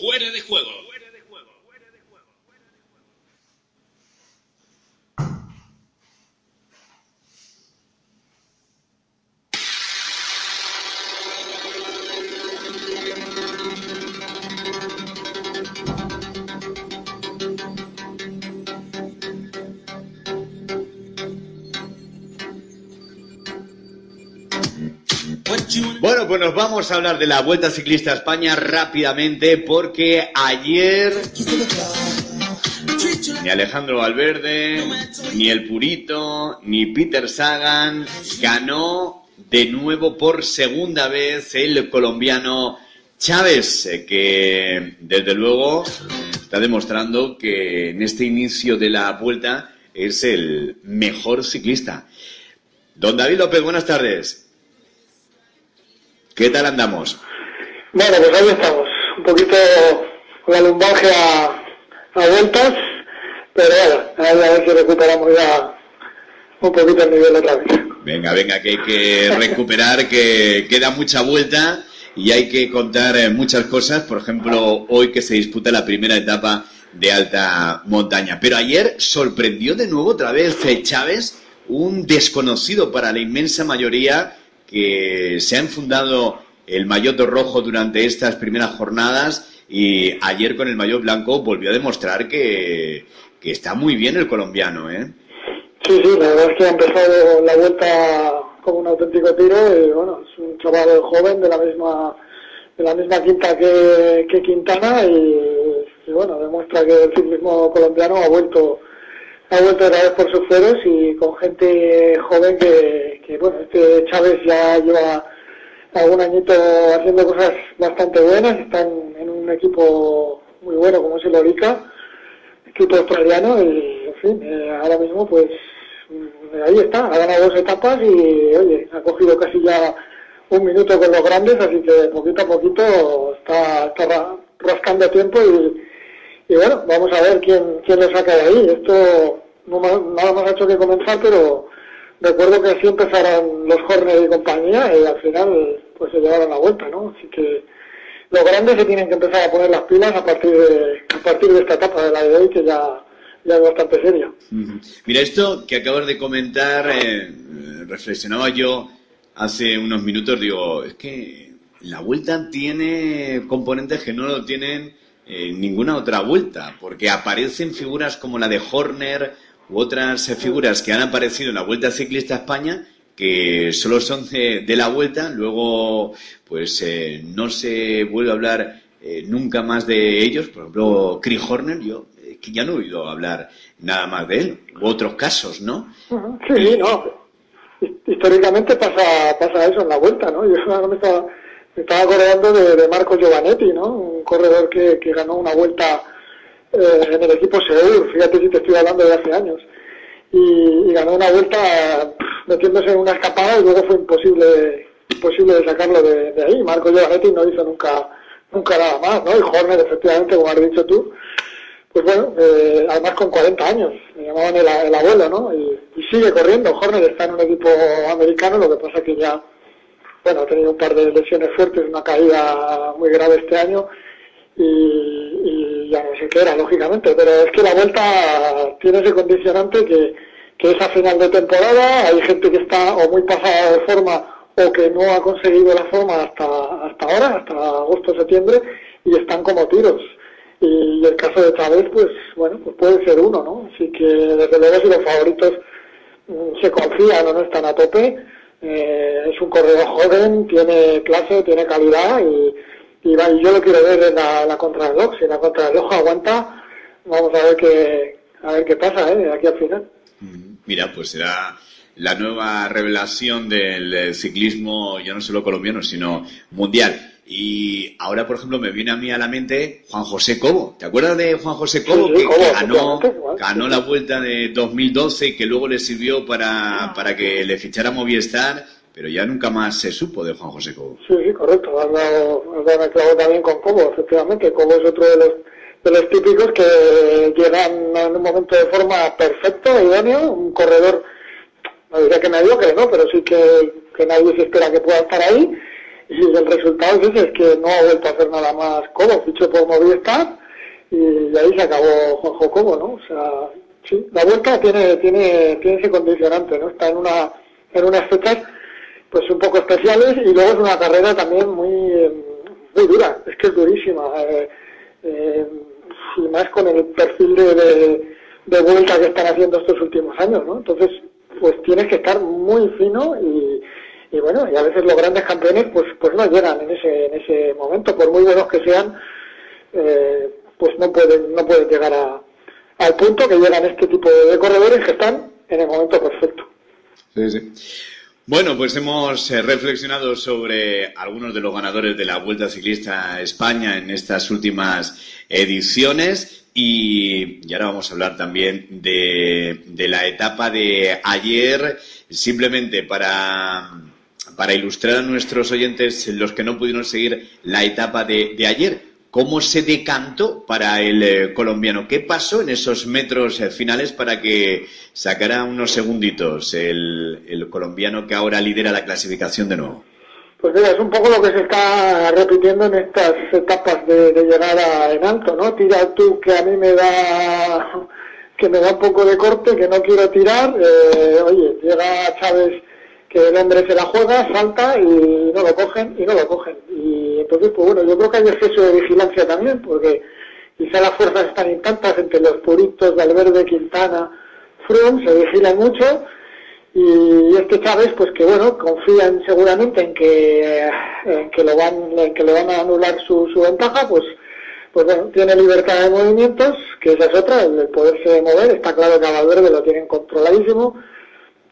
Fuera de juego. Bueno, pues nos vamos a hablar de la Vuelta Ciclista a España rápidamente porque ayer ni Alejandro Valverde, ni el Purito, ni Peter Sagan ganó de nuevo por segunda vez el colombiano Chávez, que desde luego está demostrando que en este inicio de la vuelta es el mejor ciclista. Don David López, buenas tardes. ¿Qué tal andamos? Bueno, pues ahí estamos. Un poquito con la lumbalgia a, a vueltas, pero bueno, a ver si recuperamos ya un poquito el nivel otra vez. Venga, venga, que hay que recuperar, que queda mucha vuelta y hay que contar eh, muchas cosas. Por ejemplo, hoy que se disputa la primera etapa de alta montaña. Pero ayer sorprendió de nuevo otra vez Chávez, un desconocido para la inmensa mayoría que se ha enfundado el maillot rojo durante estas primeras jornadas y ayer con el maillot blanco volvió a demostrar que, que está muy bien el colombiano, ¿eh? Sí, sí, la verdad es que ha empezado la vuelta como un auténtico tiro y bueno, es un chaval joven de la misma de la misma quinta que, que Quintana y, y bueno, demuestra que el ciclismo colombiano ha vuelto ha vuelto otra vez por sus fueros y con gente joven que, que, bueno, este Chávez ya lleva algún añito haciendo cosas bastante buenas, están en un equipo muy bueno como es el Orica, equipo australiano y en fin, eh, ahora mismo pues mm, ahí está, ha ganado dos etapas y oye, ha cogido casi ya un minuto con los grandes, así que poquito a poquito está, está ra- rascando tiempo y, y bueno, vamos a ver quién, quién le saca de ahí. Esto no nada más ha hecho que comenzar, pero recuerdo que así empezaron los Horner y compañía y al final pues se llevaron la vuelta, ¿no? Así que los grandes se tienen que empezar a poner las pilas a partir de, a partir de esta etapa de la de hoy que ya, ya es bastante seria. Mira, esto que acabas de comentar, eh, eh, reflexionaba yo hace unos minutos, digo, es que la vuelta tiene componentes que no lo tienen en ninguna otra vuelta, porque aparecen figuras como la de Horner u otras eh, figuras que han aparecido en la Vuelta Ciclista a España que solo son de, de la vuelta, luego pues eh, no se vuelve a hablar eh, nunca más de ellos, por ejemplo, Chris Horner, yo eh, que ya no he oído hablar nada más de él, u otros casos, ¿no? Sí, no. His- Históricamente pasa, pasa eso en la vuelta, ¿no? Yo ahora me estaba, me estaba acordando de, de Marco Giovanetti, ¿no? Un corredor que, que ganó una vuelta eh, en el equipo Seur, fíjate si te estoy hablando de hace años. Y, ganó una vuelta metiéndose en una escapada y luego fue imposible imposible sacarlo de, de ahí. Marco Giovanetti no hizo nunca nunca nada más, ¿no? Y Horner, efectivamente, como has dicho tú, pues bueno, eh, además con 40 años, me llamaban el, el abuelo, ¿no? Y, y sigue corriendo. Horner está en un equipo americano, lo que pasa que ya, bueno, ha tenido un par de lesiones fuertes, una caída muy grave este año y, ya no sé qué era, lógicamente, pero es que la vuelta tiene ese condicionante que, que es a final de temporada, hay gente que está o muy pasada de forma o que no ha conseguido la forma hasta, hasta ahora, hasta agosto, septiembre, y están como tiros. Y el caso de Chávez, pues bueno, pues puede ser uno, ¿no? Así que desde luego si los favoritos mm, se confían o no están a tope, eh, es un corredor joven, tiene clase, tiene calidad y, y, y yo lo quiero ver en la, la contrarreloj. Si la contrarreloj aguanta, vamos a ver qué, a ver qué pasa, ¿eh? De aquí al final. Mira, pues será la nueva revelación del ciclismo, ya no solo colombiano, sino mundial. Y ahora, por ejemplo, me viene a mí a la mente Juan José Cobo. ¿Te acuerdas de Juan José Cobo? Sí, que, sí, Cobo, que ganó, igual, ganó sí, la vuelta de 2012 y que luego le sirvió para, para que le fichara Movistar, pero ya nunca más se supo de Juan José Cobo. Sí, sí, correcto. Has dado, has dado el clavo también con Cobo, efectivamente. Cobo es otro de los, de los típicos que llegan en un momento de forma perfecto, idóneo, un corredor, no diría que mediocre, ¿no? Pero sí que, nadie se espera que pueda estar ahí. y el resultado es es que no ha vuelto a hacer nada más Cobo, fichó por Movistar y ahí se acabó Juanjo Cobo, ¿no? O sea, sí, la vuelta tiene, tiene, tiene ese condicionante, ¿no? Está en una, en unas fechas pues un poco especiales y luego es una carrera también muy, muy dura, es que es durísima. Eh, eh, y más con el perfil de, de, vuelta que están haciendo estos últimos años, ¿no? Entonces, pues tienes que estar muy fino y, y bueno, y a veces los grandes campeones pues pues no llegan en ese en ese momento, por muy buenos que sean, eh, pues no pueden no pueden llegar a, al punto que llegan este tipo de corredores que están en el momento perfecto. Sí, sí. Bueno, pues hemos eh, reflexionado sobre algunos de los ganadores de la Vuelta Ciclista a España en estas últimas ediciones y, ahora vamos a hablar también de, la etapa de ayer, simplemente para, para ilustrar a nuestros oyentes, los que no pudieron seguir la etapa de ayer cómo se decantó para el eh, colombiano. ¿Qué pasó en esos metros eh, finales para que sacara unos segunditos el, colombiano que ahora lidera la clasificación de nuevo? Pues mira, es un poco lo que se está repitiendo en estas etapas de, llegada en alto, ¿no? Tira tú que a mí me da que me da un poco de corte, que no quiero tirar, eh, oye, llega Chávez que el hombre se la juega, salta y no lo cogen y no lo cogen. Entonces, pues bueno, yo creo que hay exceso de vigilancia también, porque quizá las fuerzas están intactas entre los puritos, Valverde, Quintana, Froome, se vigilan mucho y este Chávez, pues que bueno, confían seguramente en que, en que lo van, que le van a anular su, su ventaja, pues pues bueno, tiene libertad de movimientos, que esa es otra, el poderse mover, está claro que a Valverde lo tienen controladísimo,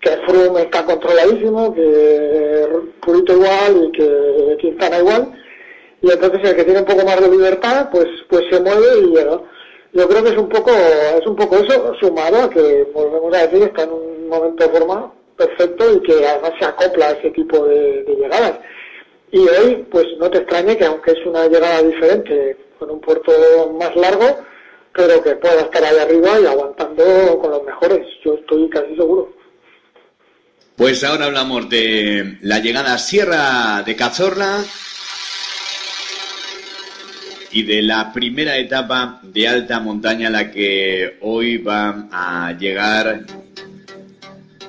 que Froome está controladísimo, que Purito igual y que Quintana igual, y entonces el que tiene un poco más de libertad, pues, pues se mueve y llega. Yo creo que es un poco, es un poco eso, sumado a que, volvemos a decir, está en un momento de forma perfecto y que además se acopla a ese tipo de, llegadas. Y hoy, pues no te extrañe que aunque es una llegada diferente, con un puerto más largo, pero que pueda estar ahí arriba y aguantando con los mejores. Yo estoy casi seguro. Pues ahora hablamos de la llegada a Sierra de Cazorla y de la primera etapa de alta montaña, la que hoy va a llegar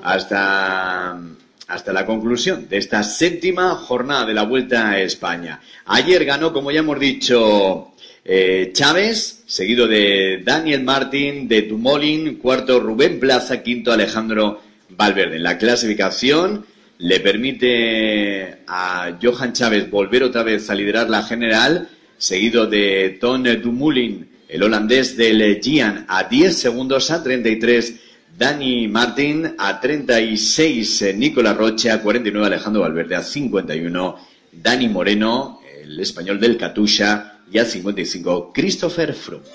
hasta, hasta la conclusión de esta séptima jornada de la Vuelta a España. Ayer ganó, como ya hemos dicho, eh, Chávez, seguido de Daniel Martín, de Tumolin, cuarto Rubén Plaza, quinto Alejandro Valverde. La clasificación le permite a Johan Chávez volver otra vez a liderar la general, seguido de Ton Dumoulin, el holandés del Gian, a 10 segundos, a 33 Dani Martin, a 36 Nicolás Roche, a 49 Alejandro Valverde, a 51 Dani Moreno, el español del Katusha, y a 55 Christopher Froome.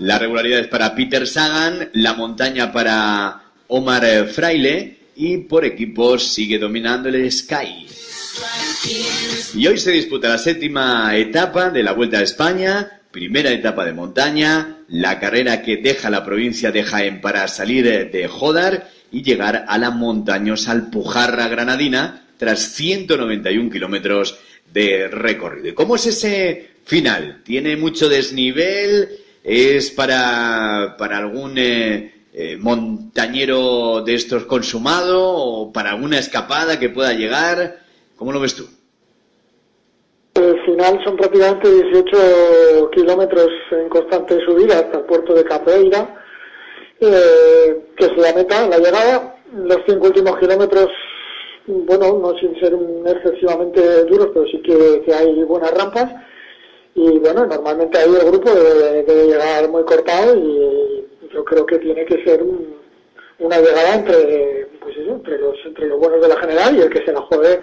La regularidad es para Peter Sagan, la montaña para Omar Fraile y por equipos sigue dominando el Sky. Y hoy se disputa la séptima etapa de la Vuelta a España, primera etapa de montaña, la carrera que deja la provincia de Jaén para salir de Jodar y llegar a la montañosa Alpujarra Granadina tras 191 kilómetros de recorrido. ¿Y cómo es ese final? ¿Tiene mucho desnivel? ¿Es para, para algún eh, eh, montañero de estos consumado o para alguna escapada que pueda llegar? ¿Cómo lo ves tú? El final son prácticamente 18 kilómetros en constante subida hasta el puerto de Capeira, eh, que es la meta, la llegada. Los cinco últimos kilómetros, bueno, no sin ser excesivamente duros, pero sí que, que hay buenas rampas y bueno, normalmente ahí el grupo debe, llegar muy cortado y yo creo que tiene que ser una llegada entre, pues eso, entre los, entre los buenos de la general y el que se la juegue,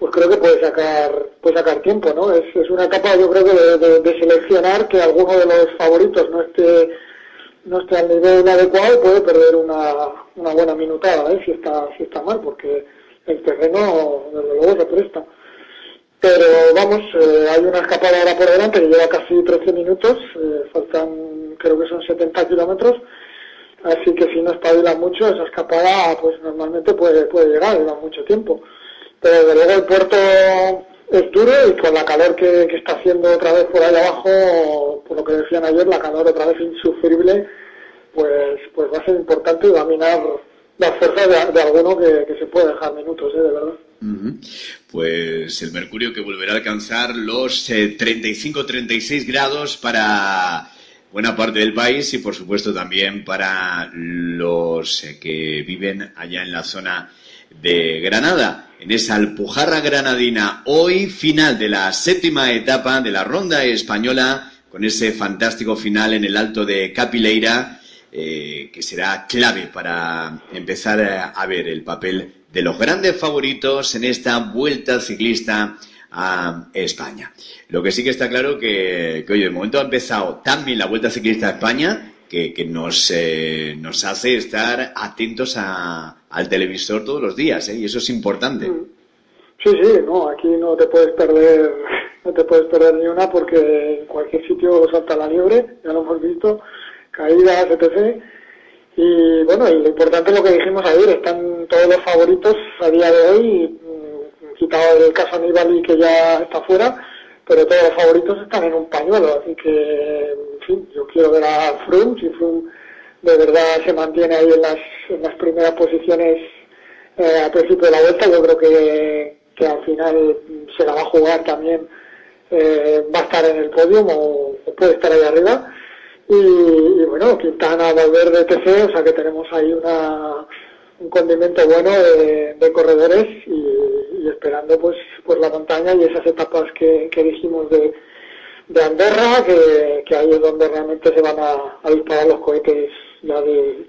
pues creo que puede sacar, puede sacar tiempo, ¿no? Es, es una etapa yo creo que de, seleccionar que alguno de los favoritos no esté, no esté al nivel adecuado puede perder una, una buena minutada, ¿eh? Si está, si está mal, porque el terreno desde luego se presta. Pero vamos, eh, hay una escapada ahora por delante que lleva casi 13 minutos, eh, faltan creo que son 70 kilómetros, así que si no espabila mucho, esa escapada pues normalmente puede, puede llegar, lleva mucho tiempo. Pero desde luego el puerto es duro y con la calor que, está haciendo otra vez por ahí abajo, por lo que decían ayer, la calor otra vez insufrible, pues, pues va a ser importante y va a minar las fuerzas de, alguno que, se puede dejar minutos, ¿eh? de verdad. Pues el mercurio que volverá a alcanzar los 35-36 eh, grados para buena parte del país y por supuesto también para los eh, que viven allá en la zona de Granada, en esa Alpujarra granadina, hoy final de la séptima etapa de la ronda española, con ese fantástico final en el Alto de Capileira, eh, que será clave para empezar a ver el papel de los grandes favoritos en esta vuelta ciclista a España. Lo que sí que está claro que, que oye, de momento ha empezado también la vuelta ciclista a España, que, que nos, eh, nos hace estar atentos a, al televisor todos los días, ¿eh? y eso es importante. Mm. Sí, sí, no, aquí no te puedes perder, no te puedes perder ni una porque en cualquier sitio salta la liebre, ya lo hemos visto, caídas, etc. Y bueno, y lo importante es lo que dijimos ayer, están todos los favoritos a día de hoy, mm, quitado el caso Aníbal que ya está fuera, pero todos los favoritos están en un pañuelo, así que, fin, yo quiero ver a Froome, si Froome de verdad se mantiene ahí en las, en las primeras posiciones eh, al principio de la vuelta, yo creo que, que al final se la va a jugar también, eh, va a estar en el podio o, puede estar ahí arriba. Y, bueno, Quintana, Valverde, etc. O sea que tenemos ahí una, un condimento bueno de, corredores y, esperando pues, pues la montaña y esas etapas que, que dijimos de, de Andorra, que, que ahí es donde realmente se van a disparar los cohetes la de,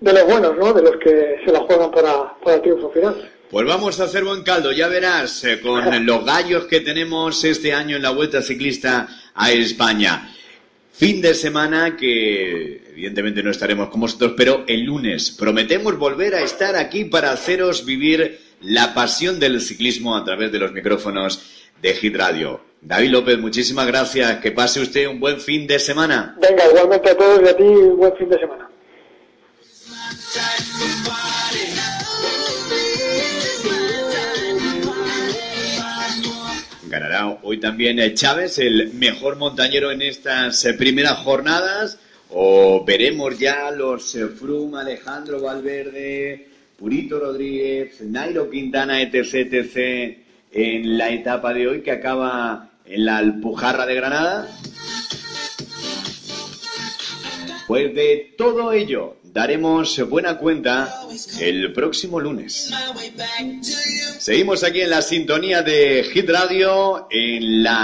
los buenos, ¿no? De los que se la juegan para, para el triunfo final. Pues vamos a hacer buen caldo, ya verás, eh, con los gallos que tenemos este año en la Vuelta Ciclista a España. Fin de semana que evidentemente no estaremos con vosotros, pero el lunes prometemos volver a estar aquí para haceros vivir la pasión del ciclismo a través de los micrófonos de Hit Radio. David López, muchísimas gracias. Que pase usted un buen fin de semana. Venga, igualmente a todos y a ti un buen fin de semana. Ganará hoy también eh, Chávez, el mejor montañero en estas eh, primeras jornadas. O veremos ya los eh, Frum, Alejandro Valverde, Purito Rodríguez, Nairo Quintana, etc, etc, en la etapa de hoy que acaba en la Alpujarra de Granada. Pues de todo ello daremos buena cuenta el próximo lunes. Seguimos aquí en la sintonía de Hit Radio en la